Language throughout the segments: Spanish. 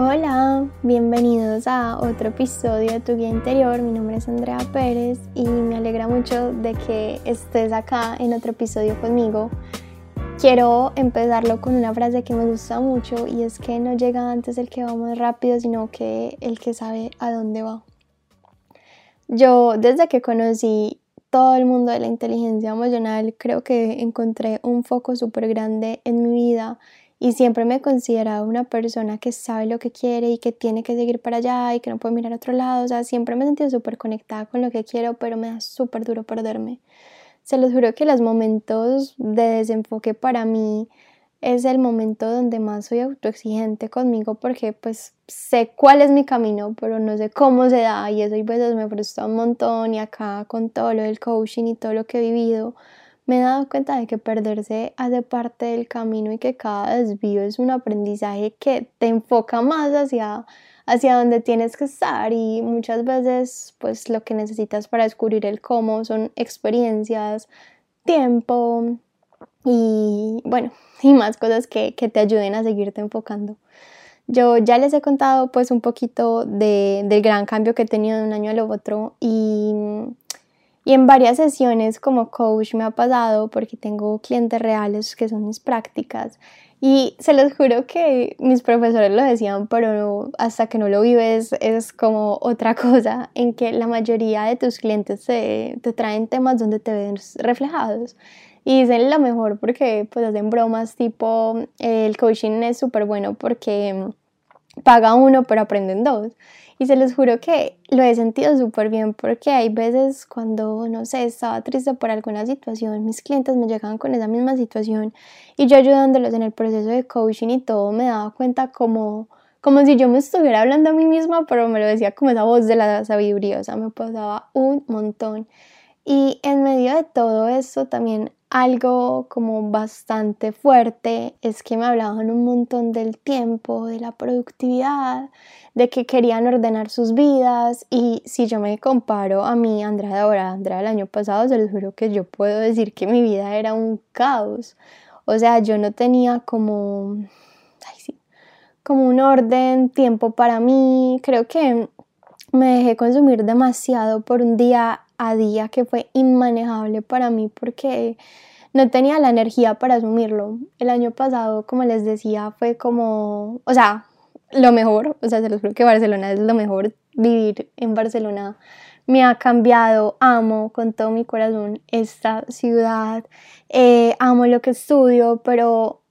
Hola, bienvenidos a otro episodio de Tu Guía Interior. Mi nombre es Andrea Pérez y me alegra mucho de que estés acá en otro episodio conmigo. Quiero empezarlo con una frase que me gusta mucho y es que no llega antes el que va más rápido, sino que el que sabe a dónde va. Yo desde que conocí todo el mundo de la inteligencia emocional creo que encontré un foco súper grande en mi vida y siempre me he considerado una persona que sabe lo que quiere y que tiene que seguir para allá y que no puede mirar a otro lado. O sea, siempre me he sentido súper conectada con lo que quiero, pero me da súper duro perderme. Se los juro que los momentos de desenfoque para mí es el momento donde más soy autoexigente conmigo porque pues sé cuál es mi camino, pero no sé cómo se da y eso y veces me frustra un montón y acá con todo lo del coaching y todo lo que he vivido me he dado cuenta de que perderse hace parte del camino y que cada desvío es un aprendizaje que te enfoca más hacia, hacia donde tienes que estar y muchas veces pues lo que necesitas para descubrir el cómo son experiencias, tiempo y bueno, y más cosas que, que te ayuden a seguirte enfocando. Yo ya les he contado pues un poquito de, del gran cambio que he tenido de un año al otro y y en varias sesiones como coach me ha pasado porque tengo clientes reales que son mis prácticas. Y se los juro que mis profesores lo decían, pero hasta que no lo vives es como otra cosa en que la mayoría de tus clientes te, te traen temas donde te ven reflejados. Y dicen lo mejor porque pues hacen bromas tipo el coaching es súper bueno porque paga uno pero aprenden dos y se les juro que lo he sentido súper bien porque hay veces cuando, no sé, estaba triste por alguna situación, mis clientes me llegaban con esa misma situación y yo ayudándolos en el proceso de coaching y todo, me daba cuenta como, como si yo me estuviera hablando a mí misma, pero me lo decía como esa voz de la sabiduría, o sea, me pasaba un montón. Y en medio de todo eso también algo como bastante fuerte es que me hablaban un montón del tiempo, de la productividad, de que querían ordenar sus vidas y si yo me comparo a mí, Andrea de ahora, Andrea del año pasado, se les juro que yo puedo decir que mi vida era un caos. O sea, yo no tenía como, ay, sí, como un orden, tiempo para mí. Creo que me dejé consumir demasiado por un día a día que fue inmanejable para mí porque no tenía la energía para asumirlo. El año pasado, como les decía, fue como, o sea, lo mejor, o sea, se los juro que Barcelona es lo mejor, vivir en Barcelona me ha cambiado, amo con todo mi corazón esta ciudad, eh, amo lo que estudio, pero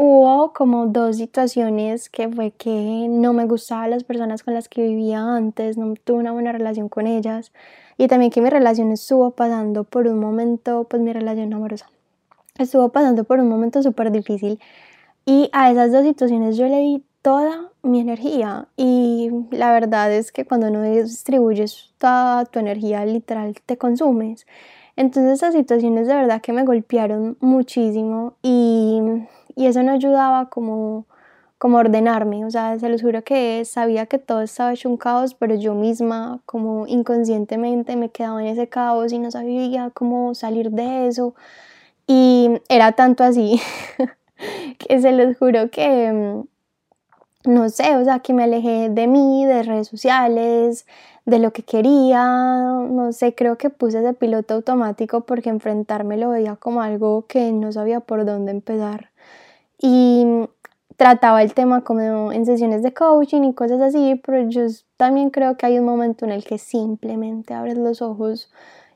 hubo como dos situaciones que fue que no me gustaban las personas con las que vivía antes, no tuve una buena relación con ellas y también que mi relación estuvo pasando por un momento, pues mi relación amorosa, estuvo pasando por un momento súper difícil y a esas dos situaciones yo le di toda mi energía y la verdad es que cuando no distribuyes toda tu energía literal te consumes. Entonces esas situaciones de verdad que me golpearon muchísimo y, y eso no ayudaba como como ordenarme, o sea, se los juro que sabía que todo estaba hecho un caos, pero yo misma como inconscientemente me quedaba en ese caos y no sabía cómo salir de eso. Y era tanto así que se los juro que, mm, no sé, o sea, que me alejé de mí, de redes sociales, de lo que quería, no sé, creo que puse ese piloto automático porque enfrentarme lo veía como algo que no sabía por dónde empezar. Y trataba el tema como en sesiones de coaching y cosas así, pero yo también creo que hay un momento en el que simplemente abres los ojos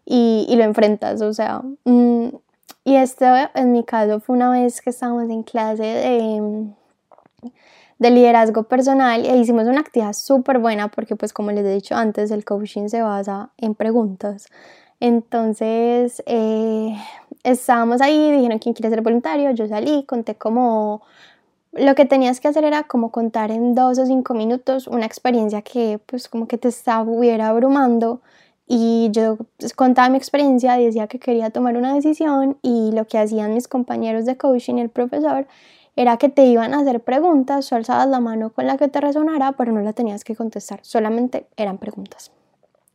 y, y lo enfrentas, o sea, mm, y esto en mi caso fue una vez que estábamos en clase de, de liderazgo personal y hicimos una actividad súper buena porque pues como les he dicho antes, el coaching se basa en preguntas. Entonces, eh, estábamos ahí, dijeron quién quiere ser voluntario, yo salí, conté como lo que tenías que hacer era como contar en dos o cinco minutos una experiencia que pues como que te estuviera abrumando y yo pues, contaba mi experiencia decía que quería tomar una decisión y lo que hacían mis compañeros de coaching y el profesor era que te iban a hacer preguntas, tú alzabas la mano con la que te resonara, pero no la tenías que contestar, solamente eran preguntas.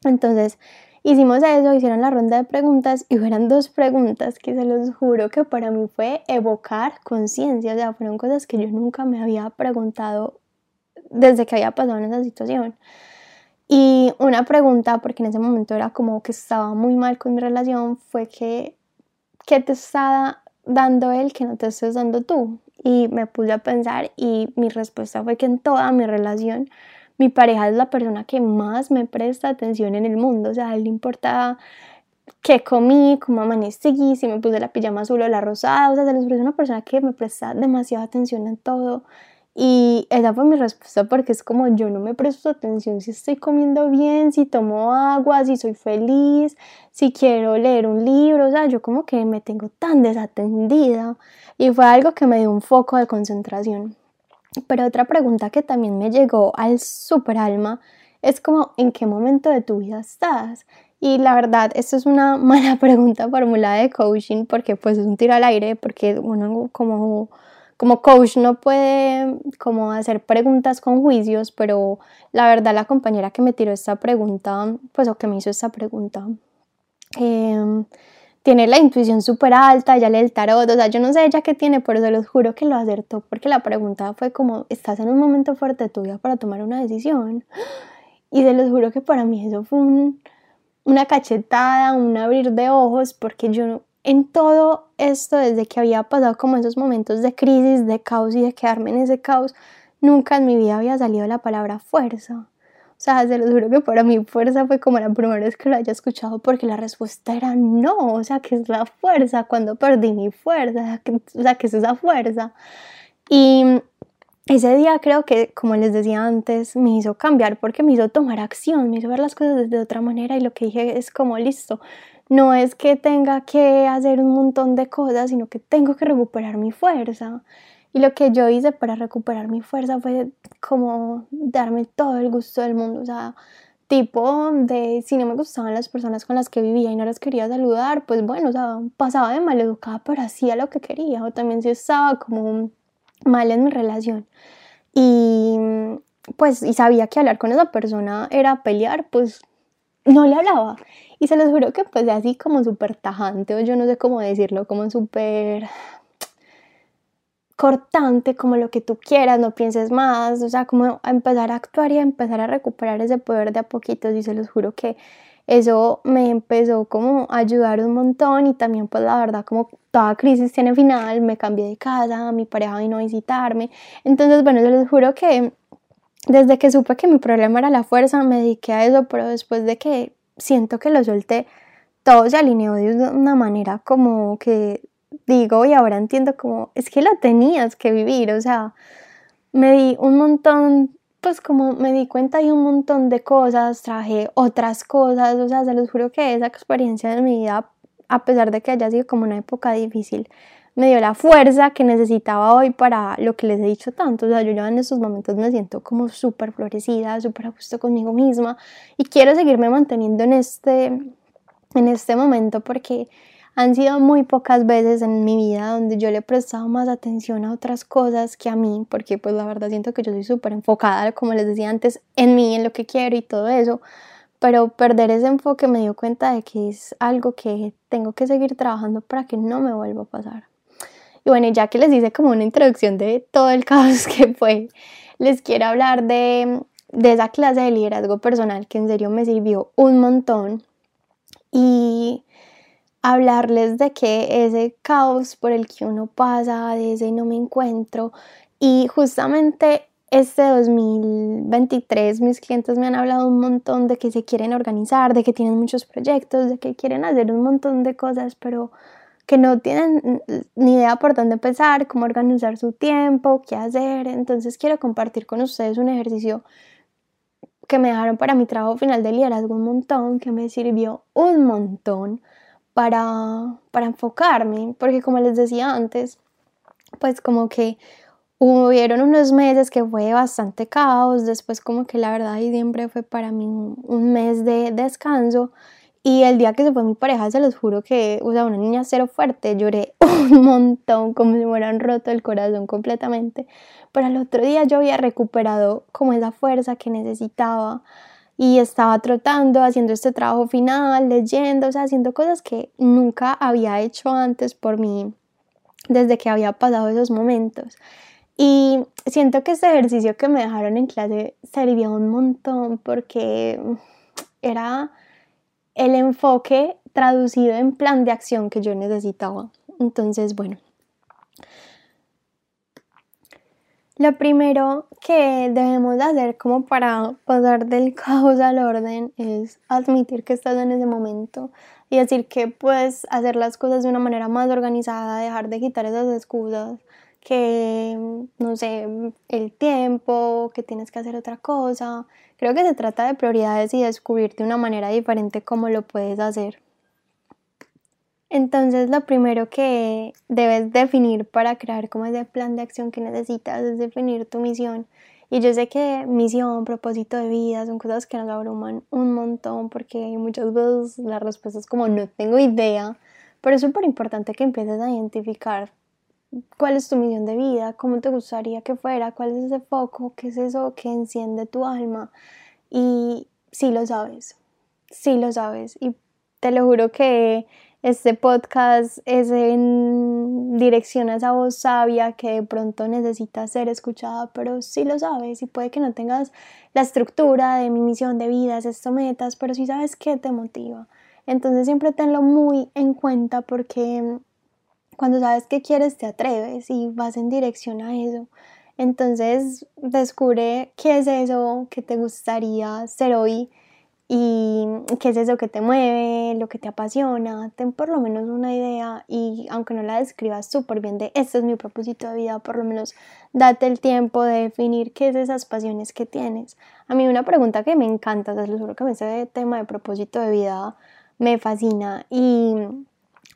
Entonces, Hicimos eso, hicieron la ronda de preguntas y fueron dos preguntas que se los juro que para mí fue evocar conciencia, o sea, fueron cosas que yo nunca me había preguntado desde que había pasado en esa situación. Y una pregunta, porque en ese momento era como que estaba muy mal con mi relación, fue que, ¿qué te está dando él que no te estés dando tú? Y me puse a pensar y mi respuesta fue que en toda mi relación mi pareja es la persona que más me presta atención en el mundo. O sea, a él le importa qué comí, cómo amanecí, si me puse la pijama azul o la rosada. O sea, es una persona que me presta demasiada atención en todo. Y esa fue mi respuesta porque es como yo no me presto atención si estoy comiendo bien, si tomo agua, si soy feliz, si quiero leer un libro, o sea, yo como que me tengo tan desatendida y fue algo que me dio un foco de concentración. Pero otra pregunta que también me llegó al super alma es como en qué momento de tu vida estás. Y la verdad, esto es una mala pregunta formulada de coaching porque pues es un tiro al aire, porque uno como, como coach no puede como hacer preguntas con juicios, pero la verdad la compañera que me tiró esta pregunta, pues o que me hizo esta pregunta, eh, tiene la intuición súper alta, ya lee el tarot, o sea, yo no sé ella qué tiene, pero se los juro que lo acertó, porque la pregunta fue como, ¿estás en un momento fuerte de tu vida para tomar una decisión? Y se los juro que para mí eso fue una cachetada, un abrir de ojos, porque yo en todo esto, desde que había pasado como esos momentos de crisis, de caos y de quedarme en ese caos, nunca en mi vida había salido la palabra fuerza. O sea, se lo juro que para mí fuerza fue como la primera vez que lo haya escuchado porque la respuesta era no, o sea, que es la fuerza cuando perdí mi fuerza, o sea, que es esa fuerza. Y ese día creo que, como les decía antes, me hizo cambiar porque me hizo tomar acción, me hizo ver las cosas desde otra manera y lo que dije es como listo. No es que tenga que hacer un montón de cosas, sino que tengo que recuperar mi fuerza. Y lo que yo hice para recuperar mi fuerza fue como darme todo el gusto del mundo, o sea, tipo de si no me gustaban las personas con las que vivía y no las quería saludar, pues bueno, o sea, pasaba de maleducada, pero hacía lo que quería, o también si estaba como mal en mi relación y pues y sabía que hablar con esa persona era pelear, pues no le hablaba. Y se los juro que pues así como súper tajante, o yo no sé cómo decirlo, como súper cortante, como lo que tú quieras, no pienses más, o sea, como empezar a actuar y a empezar a recuperar ese poder de a poquitos y se los juro que eso me empezó como a ayudar un montón y también pues la verdad como toda crisis tiene final, me cambié de casa, mi pareja vino a visitarme, entonces bueno, se les juro que desde que supe que mi problema era la fuerza me dediqué a eso, pero después de que siento que lo solté, todo se alineó de una manera como que digo y ahora entiendo como es que lo tenías que vivir, o sea, me di un montón, pues como me di cuenta de un montón de cosas, traje otras cosas, o sea, se los juro que esa experiencia de mi vida, a pesar de que haya sido como una época difícil, me dio la fuerza que necesitaba hoy para lo que les he dicho tanto. O sea, yo ya en estos momentos me siento como súper florecida, súper a gusto conmigo misma y quiero seguirme manteniendo en este, en este momento porque han sido muy pocas veces en mi vida donde yo le he prestado más atención a otras cosas que a mí, porque pues la verdad siento que yo soy súper enfocada, como les decía antes, en mí, en lo que quiero y todo eso, pero perder ese enfoque me dio cuenta de que es algo que tengo que seguir trabajando para que no me vuelva a pasar. Y bueno, ya que les hice como una introducción de todo el caos que fue, les quiero hablar de, de esa clase de liderazgo personal que en serio me sirvió un montón. Y hablarles de que ese caos por el que uno pasa, de ese no me encuentro y justamente este 2023 mis clientes me han hablado un montón de que se quieren organizar, de que tienen muchos proyectos, de que quieren hacer un montón de cosas, pero que no tienen ni idea por dónde empezar, cómo organizar su tiempo, qué hacer. Entonces quiero compartir con ustedes un ejercicio que me dejaron para mi trabajo final de liderazgo un montón, que me sirvió un montón para, para enfocarme, porque como les decía antes, pues como que hubieron unos meses que fue bastante caos, después como que la verdad diciembre fue para mí un, mes de descanso y el día que se fue mi pareja se los juro que, o sea, una niña cero fuerte, lloré un montón, como si me hubieran roto el corazón completamente, pero al otro día yo había recuperado como esa fuerza que necesitaba, y estaba trotando, haciendo este trabajo final, leyendo, o sea, haciendo cosas que nunca había hecho antes por mí desde que había pasado esos momentos. Y siento que este ejercicio que me dejaron en clase servía un montón porque era el enfoque traducido en plan de acción que yo necesitaba. Entonces, bueno. Lo primero que debemos de hacer como para pasar del caos al orden es admitir que estás en ese momento y decir que puedes hacer las cosas de una manera más organizada, dejar de quitar esas excusas, que, no sé, el tiempo, que tienes que hacer otra cosa. Creo que se trata de prioridades y descubrirte una manera diferente cómo lo puedes hacer. Entonces lo primero que debes definir para crear como ese plan de acción que necesitas es definir tu misión. Y yo sé que misión, propósito de vida son cosas que nos abruman un montón porque muchas veces la respuesta es como no tengo idea, pero es súper importante que empieces a identificar cuál es tu misión de vida, cómo te gustaría que fuera, cuál es ese foco, qué es eso que enciende tu alma. Y sí lo sabes, sí lo sabes. Y te lo juro que este podcast es en dirección a esa voz sabia que de pronto necesita ser escuchada, pero sí lo sabes y puede que no tengas la estructura de mi misión de vida, esto metas, pero sí sabes qué te motiva. Entonces siempre tenlo muy en cuenta porque cuando sabes qué quieres, te atreves y vas en dirección a eso. Entonces, descubre qué es eso que te gustaría ser hoy y qué es eso que te mueve, lo que te apasiona. Ten por lo menos una idea y aunque no la describas súper bien de este es mi propósito de vida, por lo menos date el tiempo de definir qué es esas pasiones que tienes. A mí una pregunta que me encanta, te lo juro que ese tema de propósito de vida me fascina y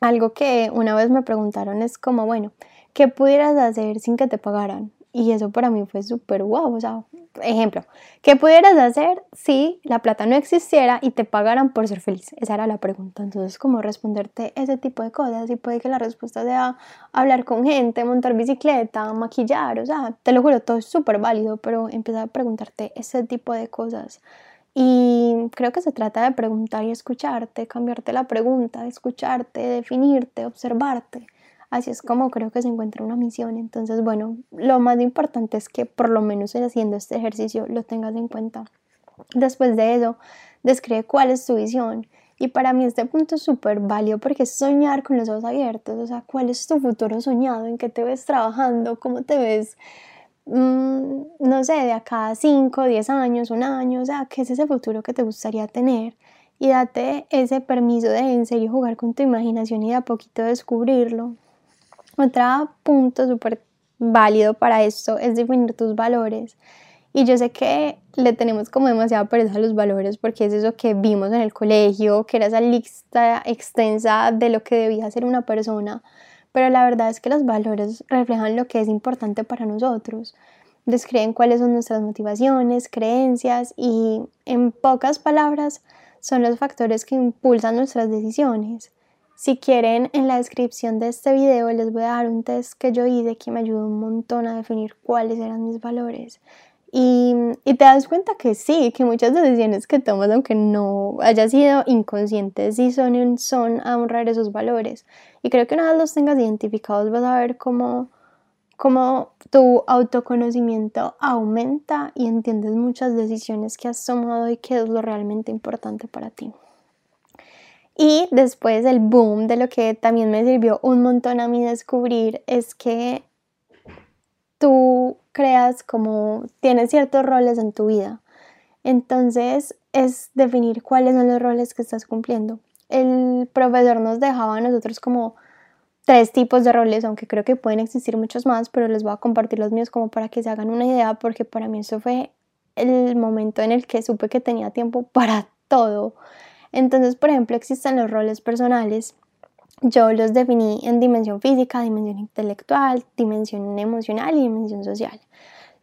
algo que una vez me preguntaron es como, bueno, ¿qué pudieras hacer sin que te pagaran? Y eso para mí fue súper guau, o sea, ejemplo, ¿qué pudieras hacer si la plata no existiera y te pagaran por ser feliz? Esa era la pregunta. Entonces, como responderte ese tipo de cosas y puede que la respuesta sea hablar con gente, montar bicicleta, maquillar, o sea, te lo juro, todo es súper válido, pero empezar a preguntarte ese tipo de cosas y creo que se trata de preguntar y escucharte, cambiarte la pregunta, escucharte, definirte, observarte. Así es como creo que se encuentra una misión. Entonces, bueno, lo más importante es que por lo menos haciendo este ejercicio lo tengas en cuenta. Después de eso, describe cuál es tu visión. Y para mí este punto es súper válido porque es soñar con los ojos abiertos. O sea, cuál es tu futuro soñado, en qué te ves trabajando, cómo te ves Mm, no sé, de acá 5, 10 años, un año, o sea, ¿qué es ese futuro que te gustaría tener? Y date ese permiso de en serio jugar con tu imaginación y de a poquito descubrirlo. Otro punto súper válido para esto es definir tus valores. Y yo sé que le tenemos como demasiada pereza a los valores porque es eso que vimos en el colegio, que era esa lista extensa de lo que debía ser una persona pero la verdad es que los valores reflejan lo que es importante para nosotros, describen cuáles son nuestras motivaciones, creencias y, en pocas palabras, son los factores que impulsan nuestras decisiones. Si quieren, en la descripción de este video les voy a dar un test que yo hice que me ayudó un montón a definir cuáles eran mis valores. Y, te das cuenta que sí, que muchas decisiones que tomas, aunque no haya sido inconscientes, sí son, son a honrar esos valores. Y creo que una vez los tengas identificados vas a ver cómo, cómo tu autoconocimiento aumenta y entiendes muchas decisiones que has tomado y qué es lo realmente importante para ti. Y después el boom de lo que también me sirvió un montón a mí descubrir es que tú creas como tienes ciertos roles en tu vida. Entonces es definir cuáles son los roles que estás cumpliendo. El profesor nos dejaba a nosotros como tres tipos de roles, aunque creo que pueden existir muchos más, pero les voy a compartir los míos como para que se hagan una idea, porque para mí eso fue el momento en el que supe que tenía tiempo para todo. Entonces, por ejemplo, existen los roles personales, yo los definí en dimensión física, dimensión intelectual, dimensión emocional y dimensión social.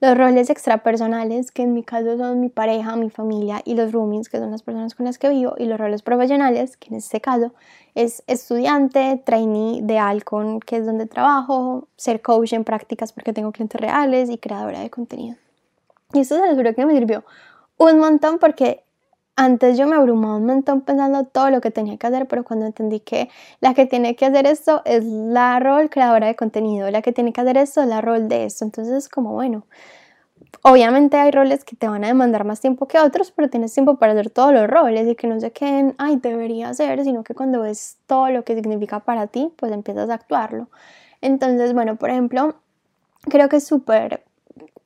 Los roles extrapersonales, que en mi caso son mi pareja, mi familia y los roomies, que son las personas con las que vivo, y los roles profesionales, que en este caso es estudiante, trainee de Alcon, que es donde trabajo, ser coach en prácticas porque tengo clientes reales y creadora de contenido. Y esto se lo juro que me sirvió un montón porque antes yo me abrumaba un montón pensando todo lo que tenía que hacer, pero cuando entendí que la que tiene que hacer esto es la rol creadora de contenido, la que tiene que hacer esto es la rol de esto. Entonces es como, bueno, obviamente hay roles que te van a demandar más tiempo que otros, pero tienes tiempo para hacer todos los roles y que no se queden, ay, debería hacer, sino que cuando ves todo lo que significa para ti, pues empiezas a actuarlo. Entonces, bueno, por ejemplo, creo que es súper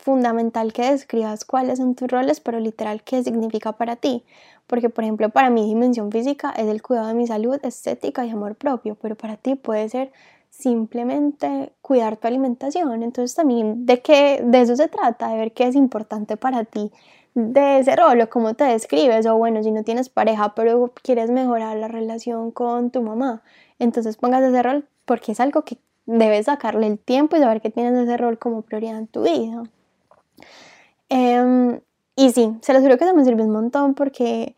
fundamental que describas cuáles son tus roles, pero literal qué significa para ti. Porque, por ejemplo, para mi dimensión física es el cuidado de mi salud, estética y amor propio, pero para ti puede ser simplemente cuidar tu alimentación. Entonces también de qué de eso se trata, de ver qué es importante para ti de ese rol o cómo te describes o bueno, si no tienes pareja pero quieres mejorar la relación con tu mamá, entonces pongas ese rol porque es algo que debes sacarle el tiempo y saber que tienes ese rol como prioridad en tu vida. Em, y sí, se los juro que se me sirvió un montón porque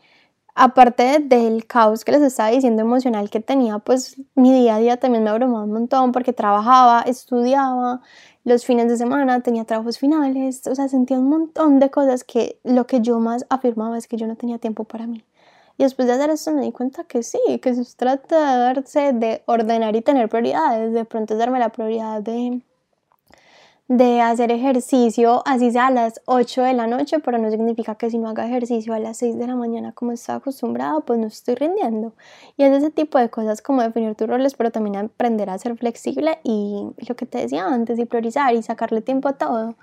aparte del caos que les estaba diciendo emocional que tenía, pues mi día a día también me abrumaba un montón porque trabajaba, estudiaba, los fines de semana tenía trabajos finales, o sea, sentía un montón de cosas que lo que yo más afirmaba es que yo no tenía tiempo para mí. Y después de hacer esto me di cuenta que sí, que se trata de ordenar y tener prioridades, de pronto es darme la prioridad de de hacer ejercicio, así sea a las 8 de la noche, pero no significa que si no haga ejercicio a las 6 de la mañana como estaba acostumbrado, pues no estoy rindiendo. Y es ese tipo de cosas como definir tus roles, pero también aprender a ser flexible y lo que te decía antes, y priorizar y sacarle tiempo a todo.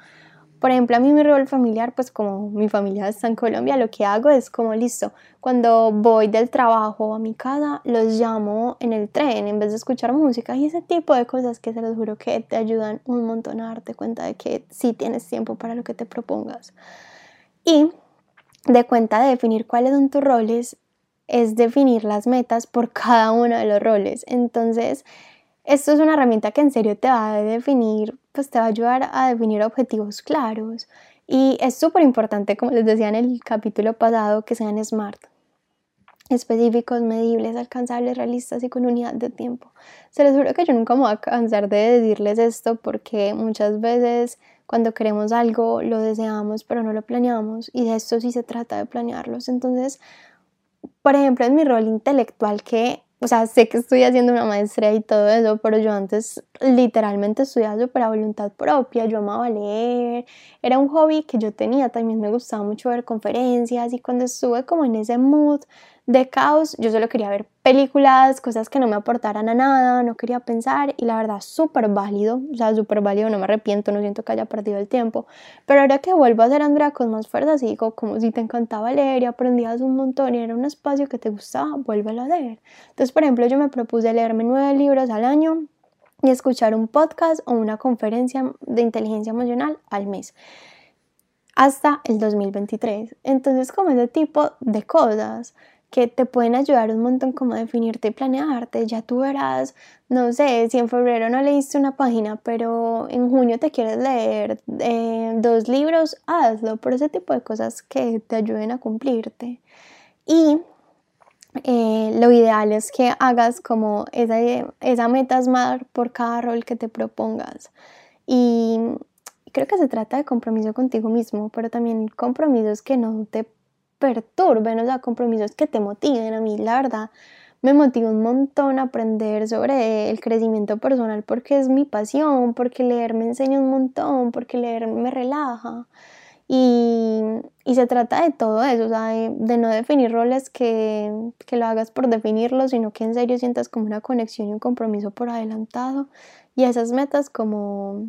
Por ejemplo, a mí mi rol familiar, pues como mi familia está en Colombia, lo que hago es como listo, cuando voy del trabajo a mi casa, los llamo en el tren en vez de escuchar música y ese tipo de cosas que se los juro que te ayudan un montón a darte cuenta de que sí tienes tiempo para lo que te propongas. Y de cuenta de definir cuáles son tus roles, es definir las metas por cada uno de los roles. Entonces, esto es una herramienta que en serio te va a definir, pues te va a ayudar a definir objetivos claros. Y es súper importante, como les decía en el capítulo pasado, que sean SMART. Específicos, medibles, alcanzables, realistas y con unidad de tiempo. Se les juro que yo nunca me voy a cansar de decirles esto porque muchas veces cuando queremos algo lo deseamos pero no lo planeamos y de esto sí se trata de planearlos. Entonces, por ejemplo, en mi rol intelectual que o sea, sé que estoy haciendo una maestría y todo eso, pero yo antes literalmente estudiaba para voluntad propia, yo amaba leer, era un hobby que yo tenía, también me gustaba mucho ver conferencias y cuando estuve como en ese mood de caos, yo solo quería ver películas, cosas que no me aportaran a nada, no quería pensar y la verdad súper válido, o sea, súper válido, no me arrepiento, no siento que haya perdido el tiempo, pero ahora que vuelvo a ser Andrea con más fuerzas y digo, como si te encantaba leer y aprendías un montón y era un espacio que te gustaba, vuélvelo a leer. Entonces, por ejemplo, yo me propuse leerme nueve libros al año y escuchar un podcast o una conferencia de inteligencia emocional al mes hasta el 2023. Entonces, como ese tipo de cosas que te pueden ayudar un montón como definirte y planearte. Ya tú verás, no sé, si en febrero no leíste una página, pero en junio te quieres leer eh, dos libros, hazlo por ese tipo de cosas que te ayuden a cumplirte. Y eh, lo ideal es que hagas como esa, esa meta SMART por cada rol que te propongas. Y creo que se trata de compromiso contigo mismo, pero también compromisos que no te perturben, o sea, compromisos que te motiven. A mí, la verdad, me motiva un montón aprender sobre el crecimiento personal porque es mi pasión, porque leer me enseña un montón, porque leer me relaja. Y, y se trata de todo eso, o sea, de, no definir roles que, que lo hagas por definirlos, sino que en serio sientas como una conexión y un compromiso por adelantado. Y esas metas como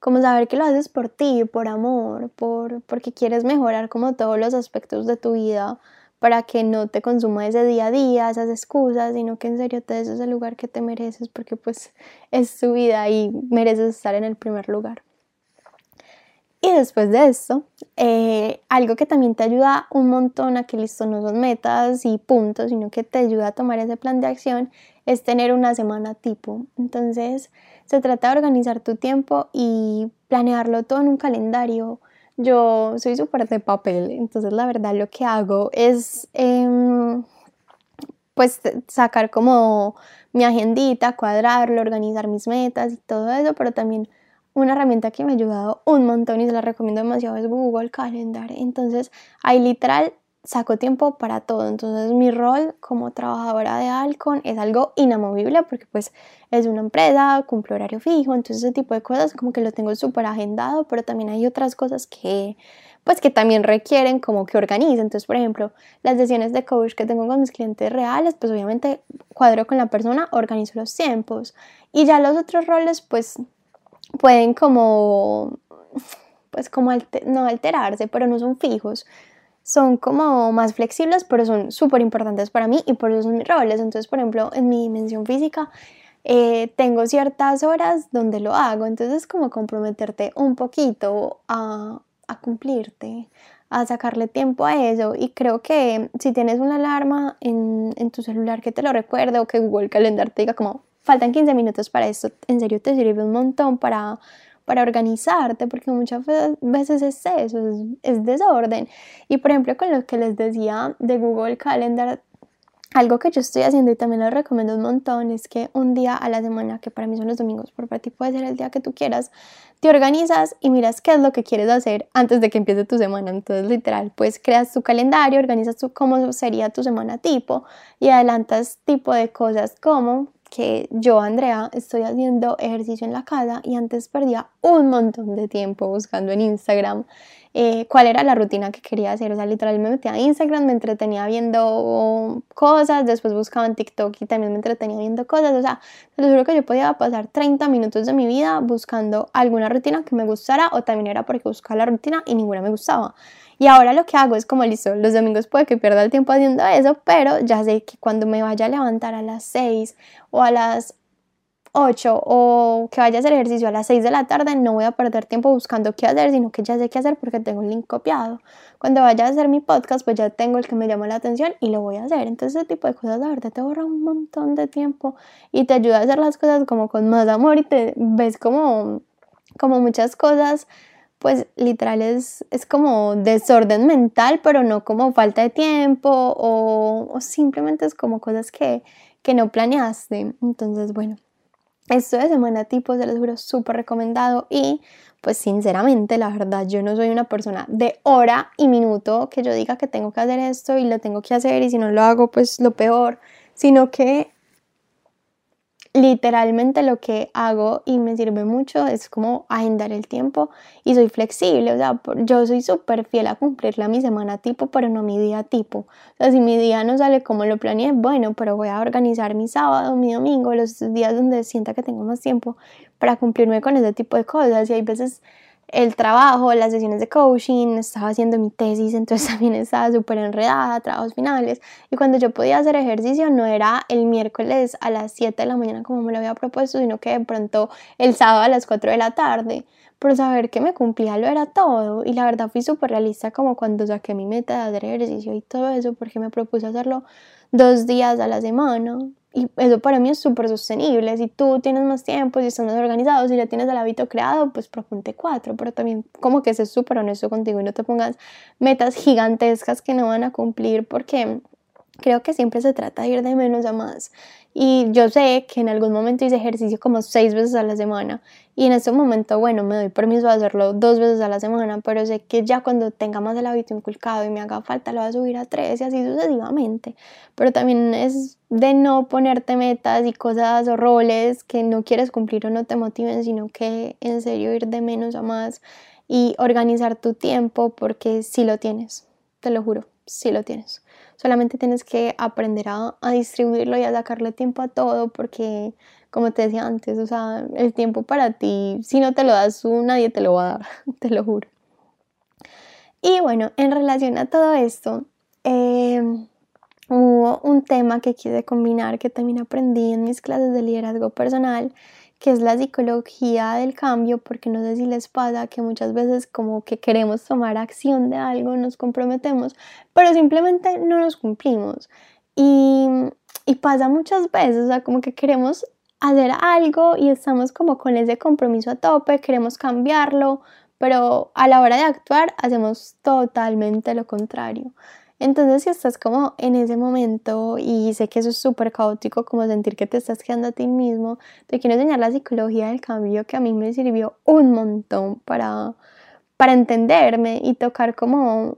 como saber que lo haces por ti, por amor, por, porque quieres mejorar como todos los aspectos de tu vida para que no te consuma ese día a día, esas excusas, sino que en serio te des ese lugar que te mereces porque pues es tu vida y mereces estar en el primer lugar. Y después de esto, eh, algo que también te ayuda un montón a que listo no son metas y puntos, sino que te ayuda a tomar ese plan de acción, es tener una semana tipo. Entonces, se trata de organizar tu tiempo y planearlo todo en un calendario. Yo soy súper de papel, entonces la verdad lo que hago es em, pues sacar como mi agendita, cuadrarlo, organizar mis metas y todo eso, pero también una herramienta que me ha ayudado un montón y se la recomiendo demasiado es Google Calendar. Entonces ahí literal saco tiempo para todo. Entonces mi rol como trabajadora de Alcon es algo inamovible porque pues es una empresa, cumple horario fijo, entonces ese tipo de cosas como que lo tengo súper agendado, pero también hay otras cosas que pues que también requieren como que organice. Entonces, por ejemplo, las sesiones de coach que tengo con mis clientes reales, pues obviamente cuadro con la persona, organizo los tiempos. Y ya los otros roles pues pueden como pues como no alterarse, pero no son fijos son como más flexibles, pero son súper importantes para mí y por eso son mis roles. Entonces, por ejemplo, en mi dimensión física eh, tengo ciertas horas donde lo hago, entonces como comprometerte un poquito a, a cumplirte, a sacarle tiempo a eso. Y creo que si tienes una alarma en, en tu celular que te lo recuerde o que Google Calendar te diga como faltan 15 minutos para esto, en serio te sirve un montón para para organizarte, porque muchas veces es eso, es, desorden. Y por ejemplo, con lo que les decía de Google Calendar, algo que yo estoy haciendo y también lo recomiendo un montón es que un día a la semana, que para mí son los domingos, pero para ti puede ser el día que tú quieras, te organizas y miras qué es lo que quieres hacer antes de que empiece tu semana. Entonces, literal, pues creas tu calendario, organizas tu, cómo sería tu semana tipo y adelantas tipo de cosas como que yo, Andrea, estoy haciendo ejercicio en la casa y antes perdía un montón de tiempo buscando en Instagram eh, cuál era la rutina que quería hacer. O sea, literalmente me metía a Instagram, me entretenía viendo cosas, después buscaba en TikTok y también me entretenía viendo cosas. O sea, te lo juro que yo podía pasar 30 minutos de mi vida buscando alguna rutina que me gustara o también era porque buscaba la rutina y ninguna me gustaba. Y ahora lo que hago es como listo, los domingos puede que pierda el tiempo haciendo eso, pero ya sé que cuando me vaya a levantar a las 6 o a las 8 o que vaya a hacer ejercicio a las 6 de la tarde, no voy a perder tiempo buscando qué hacer, sino que ya sé qué hacer porque tengo el link copiado. Cuando vaya a hacer mi podcast, pues ya tengo el que me llama la atención y lo voy a hacer. Entonces, ese tipo de cosas, la verdad, te ahorra un montón de tiempo y te ayuda a hacer las cosas como con más amor y te ves como, como muchas cosas pues literal es, como desorden mental, pero no como falta de tiempo o, simplemente es como cosas que, que, no planeaste. Entonces, bueno, esto de semana tipo se los juro súper recomendado y pues sinceramente la verdad yo no soy una persona de hora y minuto que yo diga que tengo que hacer esto y lo tengo que hacer y si no lo hago pues lo peor, sino que literalmente lo que hago y me sirve mucho es como agendar el tiempo y soy flexible, o sea, yo soy súper fiel a cumplirla mi semana tipo, pero no mi día tipo. O sea, si mi día no sale como lo planeé, bueno, pero voy a organizar mi sábado, mi domingo, los días donde sienta que tengo más tiempo para cumplirme con ese tipo de cosas y hay veces el trabajo, las sesiones de coaching, estaba haciendo mi tesis, entonces también estaba súper enredada, trabajos finales. Y cuando yo podía hacer ejercicio no era el miércoles a las 7 de la mañana como me lo había propuesto, sino que de pronto el sábado a las 4 de la tarde. Por saber que me cumplía lo era todo. Y la verdad fui súper realista como cuando saqué mi meta de hacer ejercicio y todo eso, porque me propuse hacerlo dos días a la semana. Y eso para mí es súper sostenible. Si tú tienes más tiempo, si estás más organizado, si ya tienes el hábito creado, pues proponte cuatro. Pero también como que seas súper honesto contigo y no te pongas metas gigantescas que no van a cumplir porque creo que siempre se trata de ir de menos a más. Y yo sé que en algún momento hice ejercicio como seis veces a la semana y en este momento, bueno, me doy permiso de hacerlo dos veces a la semana, pero sé que ya cuando tenga más el hábito inculcado y me haga falta, lo voy a subir a tres y así sucesivamente. Pero también es de no ponerte metas y cosas o roles que no quieres cumplir o no te motiven, sino que en serio ir de menos a más y organizar tu tiempo porque sí lo tienes, te lo juro, sí lo tienes. Solamente tienes que aprender a, distribuirlo y a sacarle tiempo a todo porque, como te decía antes, o sea, el tiempo para ti, si no te lo das tú, nadie te lo va a dar, te lo juro. Y bueno, en relación a todo esto, em, hubo un tema que quise combinar que también aprendí en mis clases de liderazgo personal que es la psicología del cambio, porque no sé si les pasa que muchas veces como que queremos tomar acción de algo, nos comprometemos, pero simplemente no nos cumplimos. Y, pasa muchas veces, o sea, como que queremos hacer algo y estamos como con ese compromiso a tope, queremos cambiarlo, pero a la hora de actuar hacemos totalmente lo contrario. Entonces, si estás como en ese momento y sé que eso es súper caótico, como sentir que te estás quedando a ti mismo, te quiero enseñar la psicología del cambio que a mí me sirvió un montón para, para entenderme y tocar como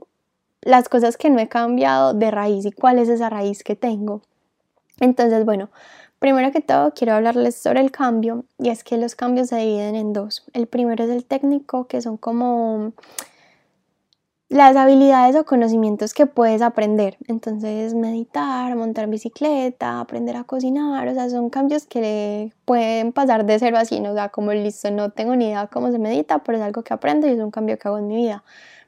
las cosas que no he cambiado de raíz y cuál es esa raíz que tengo. Entonces, bueno, primero que todo quiero hablarles sobre el cambio y es que los cambios se dividen en dos. El primero es el técnico, que son como las habilidades o conocimientos que puedes aprender. Entonces, meditar, montar bicicleta, aprender a cocinar, o sea, son cambios que pueden pasar de cero a cien, o sea, como listo, no tengo ni idea cómo se medita, pero es algo que aprendo y es un cambio que hago en mi vida.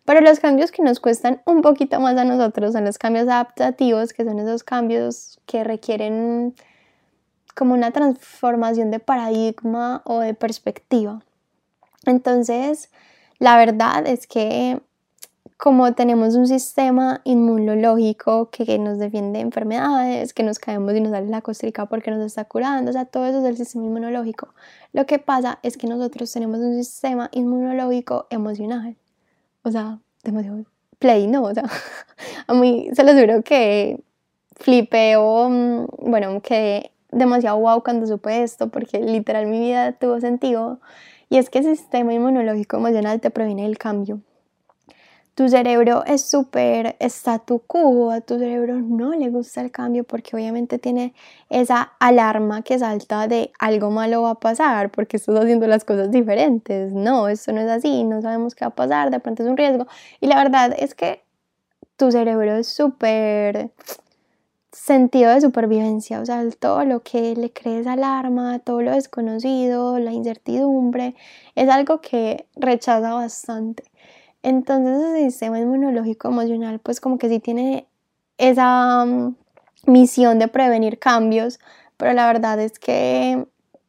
Pero los cambios que nos cuestan un poquito más a nosotros son los cambios adaptativos, que son esos cambios que requieren como una transformación de paradigma o de perspectiva. Entonces, la verdad es que como tenemos un sistema inmunológico que, nos defiende de enfermedades, que nos caemos y nos sale la costrica porque nos está curando, o sea, todo eso es el sistema inmunológico. Lo que pasa es que nosotros tenemos un sistema inmunológico emocional o sea, demasiado play, ¿no? O sea, a mí se lo juro que flipé o, mm, bueno, que demasiado wow cuando supe esto, porque literal mi vida tuvo sentido. Y es que el sistema inmunológico emocional te previene del cambio tu cerebro es súper statu quo, a tu cerebro no le gusta el cambio porque obviamente tiene esa alarma que salta de algo malo va a pasar porque estás haciendo las cosas diferentes. No, esto no es así, no sabemos qué va a pasar, de pronto es un riesgo. Y la verdad es que tu cerebro es súper sentido de supervivencia, o sea, todo lo que le crees alarma, todo lo desconocido, la incertidumbre, es algo que rechaza bastante. Entonces el sistema inmunológico emocional pues como que sí tiene esa mm, misión de prevenir cambios, pero la verdad es que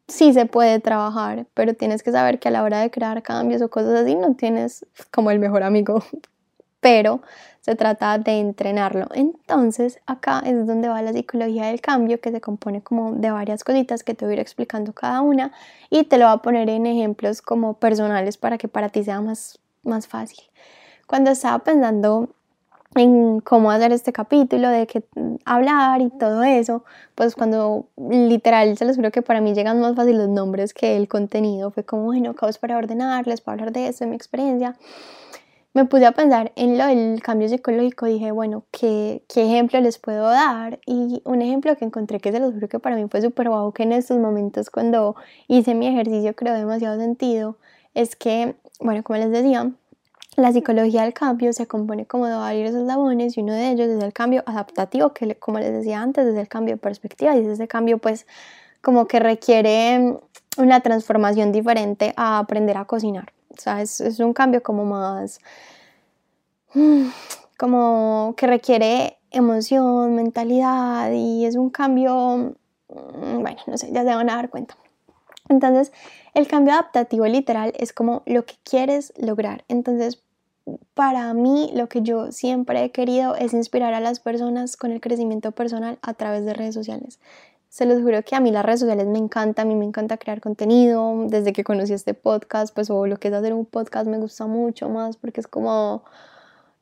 sí se puede trabajar, pero tienes que saber que a la hora de crear cambios o cosas así no tienes como el mejor amigo, pero se trata de entrenarlo. Entonces acá es donde va la psicología del cambio, que se compone como de varias cositas que te voy a ir explicando cada una y te lo voy a poner en ejemplos como personales para que para ti sea más más fácil. Cuando estaba pensando en cómo hacer este capítulo, de qué hablar y todo eso, pues cuando literal se los juro que para mí llegan más fácil los nombres que el contenido, fue como, bueno, caos para ordenarles, para hablar de eso, de mi experiencia. Me puse a pensar en lo del cambio psicológico, dije, bueno, ¿qué, qué ejemplo les puedo dar? Y un ejemplo que encontré que se los juro que para mí fue súper guau, que en estos momentos cuando hice mi ejercicio creó demasiado sentido, es que bueno, como les decía, la psicología del cambio se compone como de varios eslabones y uno de ellos es el cambio adaptativo, que como les decía antes, es el cambio de perspectiva y es ese cambio pues como que requiere una transformación diferente a aprender a cocinar. O sea, es, es un cambio como más, como que requiere emoción, mentalidad y es un cambio, mm, bueno, no sé, ya se van a dar cuenta. Entonces, el cambio adaptativo literal es como lo que quieres lograr. Entonces, para mí lo que yo siempre he querido es inspirar a las personas con el crecimiento personal a través de redes sociales. Se los juro que a mí las redes sociales me encanta, a mí me encanta crear contenido. Desde que conocí este podcast, pues o lo que es hacer un podcast me gusta mucho más porque es como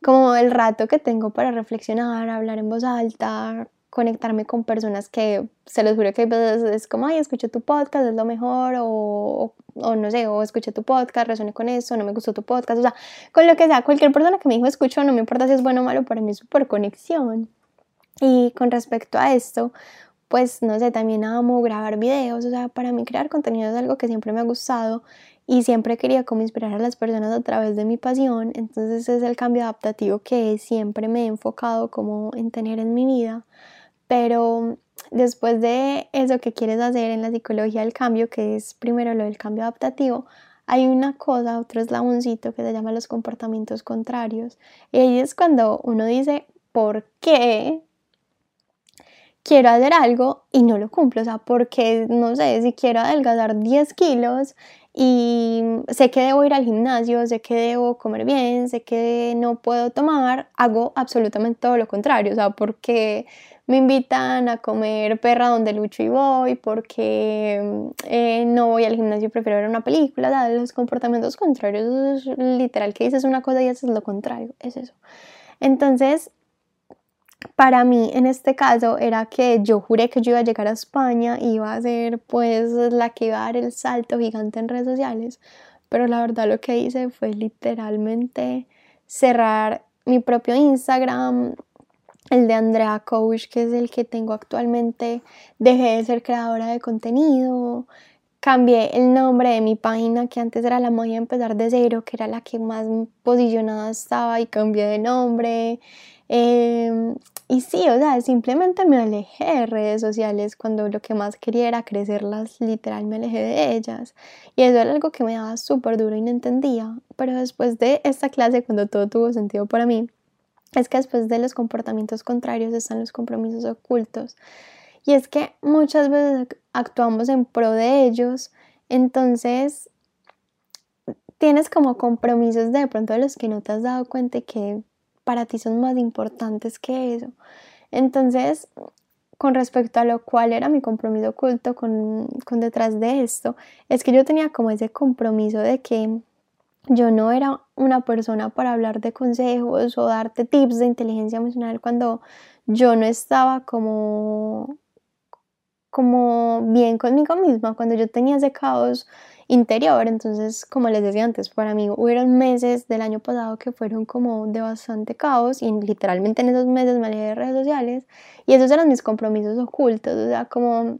como el rato que tengo para reflexionar, hablar en voz alta, conectarme con personas que se los juro que veces es como, ay, escuché tu podcast, es lo mejor, o, o, no sé, o escuché tu podcast, resoné con eso, no me gustó tu podcast, o sea, con lo que sea, cualquier persona que me dijo escucho, no me importa si es bueno o malo, para mí es súper conexión. Y con respecto a esto, pues no sé, también amo grabar videos, o sea, para mí crear contenido es algo que siempre me ha gustado y siempre quería como inspirar a las personas a través de mi pasión, entonces es el cambio adaptativo que siempre me he enfocado como en tener en mi vida pero después de eso que quieres hacer en la psicología del cambio, que es primero lo del cambio adaptativo, hay una cosa, otro eslaboncito que se llama los comportamientos contrarios. Y ahí es cuando uno dice, ¿por qué quiero hacer algo y no lo cumplo? O sea, porque, no sé, si quiero adelgazar 10 kilos y sé que debo ir al gimnasio, sé que debo comer bien, sé que no puedo tomar, hago absolutamente todo lo contrario. O sea, porque me invitan a comer perra donde lucho y voy, porque eh, no voy al gimnasio prefiero ver una película, los comportamientos contrarios, literal que dices una cosa y haces lo contrario, es eso. Entonces, para mí en este caso era que yo juré que yo iba a llegar a España y iba a ser pues la que iba a dar el salto gigante en redes sociales, pero la verdad lo que hice fue literalmente cerrar mi propio Instagram, el de Andrea Coach, que es el que tengo actualmente, dejé de ser creadora de contenido, cambié el nombre de mi página que antes era la magia empezar de cero, que era la que más posicionada estaba y cambié de nombre. Em, y sí, o sea, simplemente me alejé de redes sociales cuando lo que más quería era crecerlas, literal me alejé de ellas. Y eso era algo que me daba súper duro y no entendía. Pero después de esta clase, cuando todo tuvo sentido para mí, es que después de los comportamientos contrarios están los compromisos ocultos. Y es que muchas veces actuamos en pro de ellos, entonces tienes como compromisos de pronto de los que no te has dado cuenta y que para ti son más importantes que eso. Entonces, con respecto a lo cual era mi compromiso oculto con, con detrás de esto, es que yo tenía como ese compromiso de que yo no era una persona para hablar de consejos o darte tips de inteligencia emocional cuando yo no estaba como como bien conmigo misma, cuando yo tenía ese caos interior. Entonces, como les decía antes, para mí hubieron meses del año pasado que fueron como de bastante caos y literalmente en esos meses me alejé de redes sociales y esos eran mis compromisos ocultos, o sea, como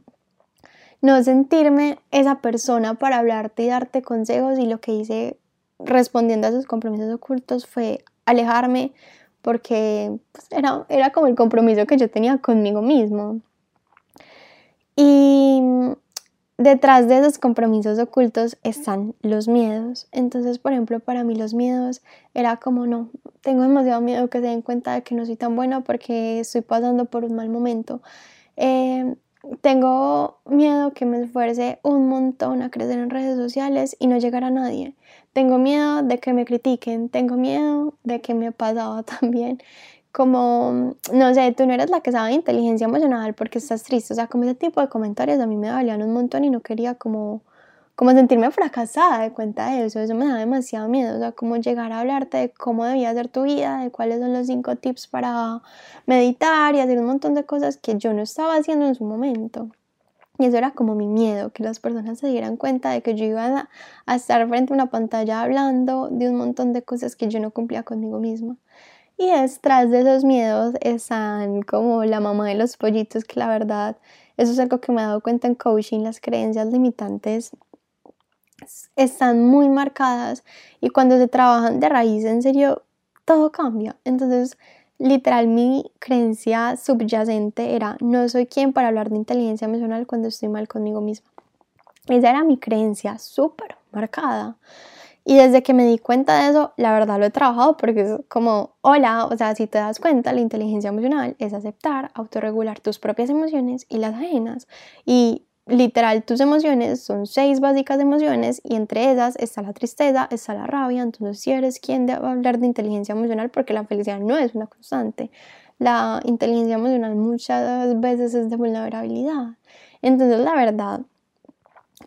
no sentirme esa persona para hablarte y darte consejos y lo que hice respondiendo a esos compromisos ocultos fue alejarme porque pues, era, era como el compromiso que yo tenía conmigo mismo. Y detrás de esos compromisos ocultos están los miedos. Entonces, por ejemplo, para mí los miedos era como, no, tengo demasiado miedo que se den cuenta de que no soy tan buena porque estoy pasando por un mal momento. Eh, tengo miedo que me esfuerce un montón a crecer en redes sociales y no llegar a nadie. Tengo miedo de que me critiquen. Tengo miedo de que me pasaba también como, no sé, tú no eres la que sabe inteligencia emocional porque estás triste, o sea, como ese tipo de comentarios a mí me valían un montón y no quería como, como sentirme fracasada de cuenta de eso, eso me da demasiado miedo, o sea, como llegar a hablarte de cómo debía ser tu vida, de cuáles son los cinco tips para meditar y hacer un montón de cosas que yo no estaba haciendo en su momento. Y eso era como mi miedo, que las personas se dieran cuenta de que yo iba a, estar frente a una pantalla hablando de un montón de cosas que yo no cumplía conmigo misma. Y detrás de esos miedos están como la mamá de los pollitos, que la verdad, eso es algo que me he dado cuenta en coaching, las creencias limitantes están muy marcadas y cuando se trabajan de raíz, en serio, todo cambia. Entonces, literal, mi creencia subyacente era, no soy quien para hablar de inteligencia emocional cuando estoy mal conmigo misma. Esa era mi creencia súper marcada. Y desde que me di cuenta de eso, la verdad lo he trabajado porque es como, hola, o sea, si te das cuenta, la inteligencia emocional es aceptar, autorregular tus propias emociones y las ajenas. Y literal, tus emociones son seis básicas emociones y entre esas está la tristeza, está la rabia. Entonces, si eres quien debe hablar de inteligencia emocional, porque la felicidad no es una constante, la inteligencia emocional muchas veces es de vulnerabilidad. Entonces, la verdad,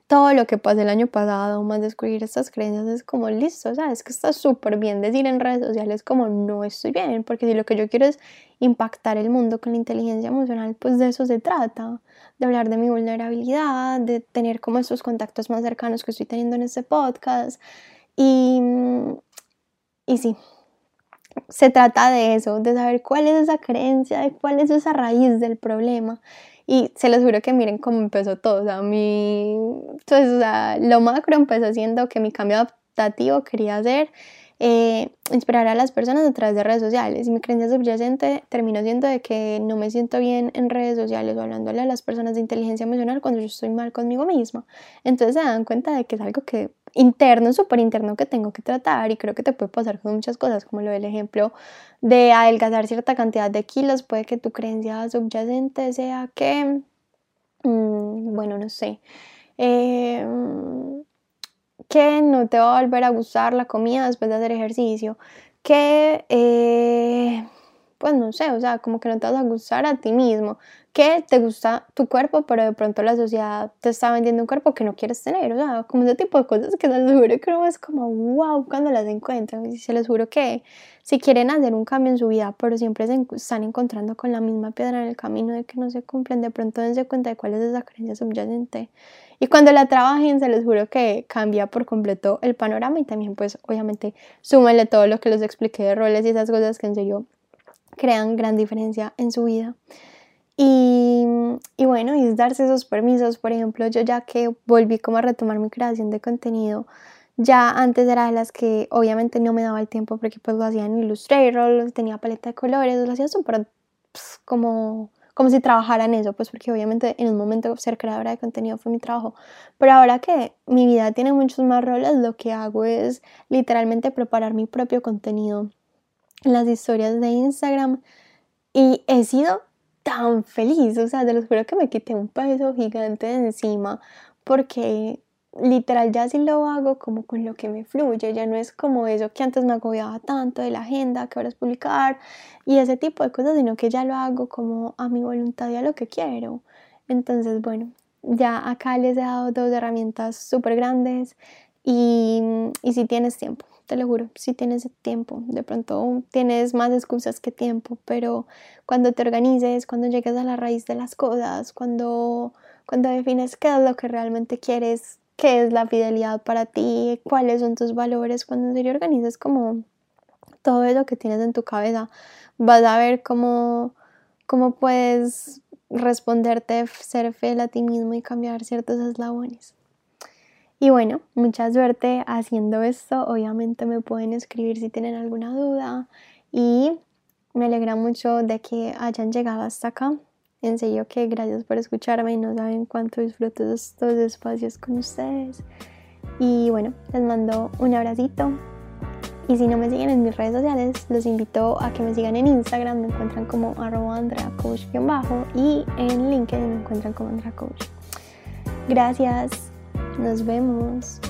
todo lo que pasé el año pasado, más descubrir estas creencias, es como listo, o sea, es que está súper bien decir en redes sociales como no estoy bien, porque si lo que yo quiero es impactar el mundo con la inteligencia emocional, pues de eso se trata, de hablar de mi vulnerabilidad, de tener como esos contactos más cercanos que estoy teniendo en este podcast. Y, y sí, se trata de eso, de saber cuál es esa creencia, de cuál es esa raíz del problema y se los juro que miren cómo empezó todo. O sea, mi, entonces, o sea, lo macro empezó siendo que mi cambio adaptativo quería hacer eh, inspirar a las personas a través de redes sociales. Y mi creencia subyacente terminó siendo de que no me siento bien en redes sociales o hablándole a las personas de inteligencia emocional cuando yo estoy mal conmigo misma. Entonces se dan cuenta de que es algo que interno, súper interno que tengo que tratar y creo que te puede pasar con muchas cosas, como lo del ejemplo de adelgazar cierta cantidad de kilos, puede que tu creencia subyacente sea que, mm, bueno, no sé, eh, que no te va a volver a gustar la comida después de hacer ejercicio, que, eh, pues no sé, o sea, como que no te vas a gustar a ti mismo, que te gusta tu cuerpo, pero de pronto la sociedad te está vendiendo un cuerpo que no quieres tener, o sea, como ese tipo de cosas que les juro que no es como wow cuando las encuentran, y se les juro que si quieren hacer un cambio en su vida, pero siempre se están encontrando con la misma piedra en el camino de que no se cumplen, de pronto dense cuenta de cuál es esa creencia subyacente Y cuando la trabajen, se les juro que cambia por completo el panorama y también pues obviamente súmenle todo lo que les expliqué de roles y esas cosas que en serio crean gran diferencia en su vida. Y, y, bueno, y es darse esos permisos. Por ejemplo, yo ya que volví como a retomar mi creación de contenido, ya antes era de las que obviamente no me daba el tiempo porque pues lo hacía en Illustrator, tenía paleta de colores, lo hacía súper pues, como, como si trabajara en eso, pues porque obviamente en un momento ser creadora de contenido fue mi trabajo. Pero ahora que mi vida tiene muchos más roles, lo que hago es literalmente preparar mi propio contenido en las historias de Instagram y he sido tan feliz, o sea, te lo juro que me quité un peso gigante de encima porque literal ya sí lo hago como con lo que me fluye, ya no es como eso que antes me agobiaba tanto de la agenda, que ahora es publicar y ese tipo de cosas, sino que ya lo hago como a mi voluntad y a lo que quiero. Entonces, bueno, ya acá les he dado dos herramientas súper grandes y, y si tienes tiempo, te lo juro, si tienes tiempo, de pronto tienes más excusas que tiempo, pero cuando te organices, cuando llegues a la raíz de las cosas, cuando, cuando defines qué es lo que realmente quieres, qué es la fidelidad para ti, cuáles son tus valores, cuando en serio organizas como todo eso que tienes en tu cabeza, vas a ver cómo, cómo puedes responderte, ser fiel a ti mismo y cambiar ciertos eslabones. Y bueno, mucha suerte haciendo esto. Obviamente me pueden escribir si tienen alguna duda y me alegra mucho de que hayan llegado hasta acá. En serio que gracias por escucharme y no saben cuánto disfruto estos espacios con ustedes. Y bueno, les mando un abracito. Y si no me siguen en mis redes sociales, los invito a que me sigan en Instagram, me encuentran como arroba bajo y en LinkedIn me encuentran como Andrea Coach. Gracias, nos vemos.